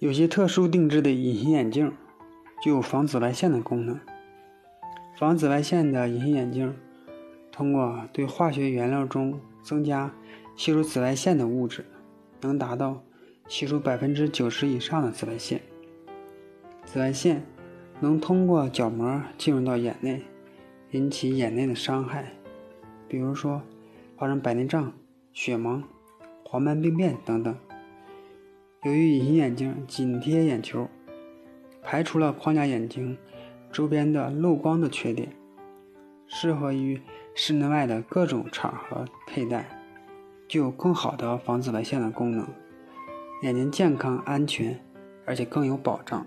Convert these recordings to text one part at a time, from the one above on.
有些特殊定制的隐形眼镜具有防紫外线的功能。防紫外线的隐形眼镜通过对化学原料中增加吸收紫外线的物质，能达到吸收百分之九十以上的紫外线。紫外线能通过角膜进入到眼内，引起眼内的伤害，比如说发生白内障、血盲、黄斑病变等等。由于隐形眼镜紧贴眼球，排除了框架眼镜周边的漏光的缺点，适合于室内外的各种场合佩戴。具有更好的防紫外线的功能，眼睛健康安全，而且更有保障。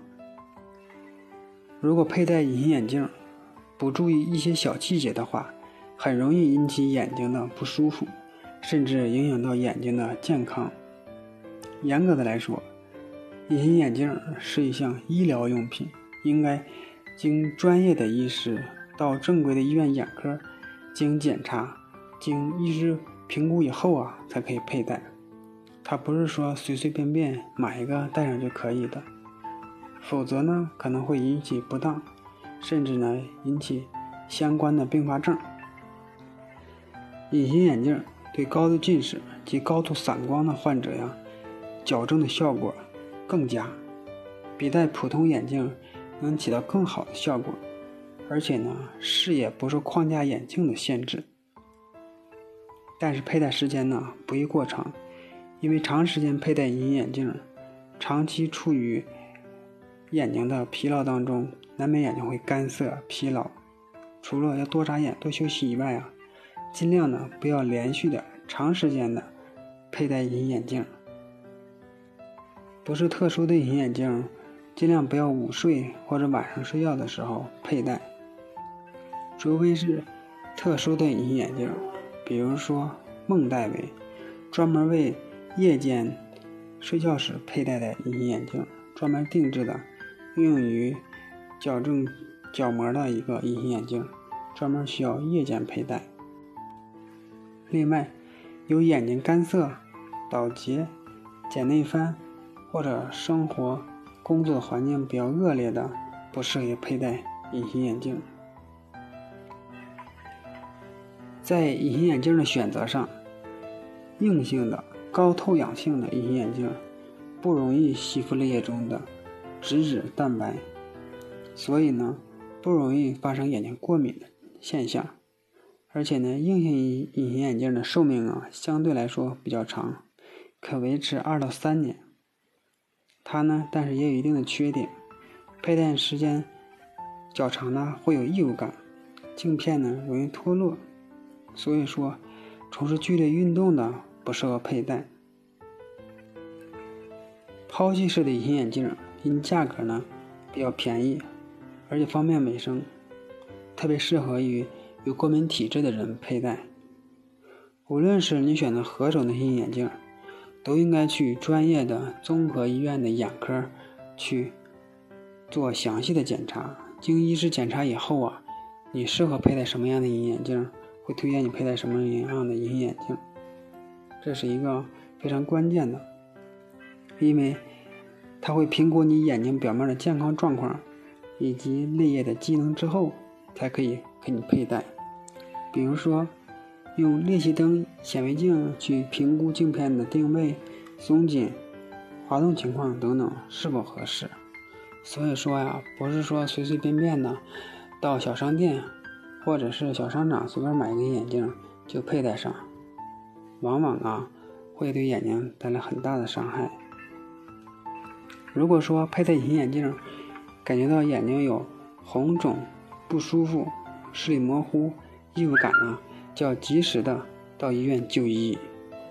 如果佩戴隐形眼镜不注意一些小细节的话，很容易引起眼睛的不舒服，甚至影响到眼睛的健康。严格的来说，隐形眼镜是一项医疗用品，应该经专业的医师到正规的医院眼科经检查，经医师。评估以后啊，才可以佩戴。它不是说随随便便买一个戴上就可以的，否则呢可能会引起不当，甚至呢引起相关的并发症。隐形眼镜对高度近视及高度散光的患者呀，矫正的效果更佳，比戴普通眼镜能起到更好的效果，而且呢视野不受框架眼镜的限制。但是佩戴时间呢不宜过长，因为长时间佩戴隐形眼镜，长期处于眼睛的疲劳当中，难免眼睛会干涩疲劳。除了要多眨眼、多休息以外啊，尽量呢不要连续的长时间的佩戴隐形眼镜。不是特殊的隐形眼镜，尽量不要午睡或者晚上睡觉的时候佩戴，除非是特殊的隐形眼镜。比如说梦戴维，专门为夜间睡觉时佩戴的隐形眼镜，专门定制的，用于矫正角膜的一个隐形眼镜，专门需要夜间佩戴。另外，有眼睛干涩、倒睫、睑内翻或者生活工作环境比较恶劣的，不适合佩戴隐形眼镜。在隐形眼镜的选择上，硬性的、高透氧性的隐形眼镜不容易吸附泪液中的脂质蛋白，所以呢，不容易发生眼睛过敏的现象。而且呢，硬性隐隐形眼镜的寿命啊，相对来说比较长，可维持二到三年。它呢，但是也有一定的缺点，佩戴时间较长呢，会有异物感，镜片呢容易脱落。所以说，从事剧烈运动的不适合佩戴。抛弃式的隐形眼镜因价格呢比较便宜，而且方便卫生，特别适合于有过敏体质的人佩戴。无论是你选择何种的隐形眼镜，都应该去专业的综合医院的眼科去做详细的检查。经医师检查以后啊，你适合佩戴什么样的隐形眼镜？会推荐你佩戴什么样的隐形眼镜，这是一个非常关键的，因为它会评估你眼睛表面的健康状况以及泪液的机能之后，才可以给你佩戴。比如说，用裂隙灯显微镜去评估镜片的定位、松紧、滑动情况等等是否合适。所以说呀，不是说随随便便的到小商店。或者是小商场随便买一个眼镜就佩戴上，往往啊会对眼睛带来很大的伤害。如果说佩戴隐形眼镜，感觉到眼睛有红肿、不舒服、视力模糊、异物感呢，就要及时的到医院就医。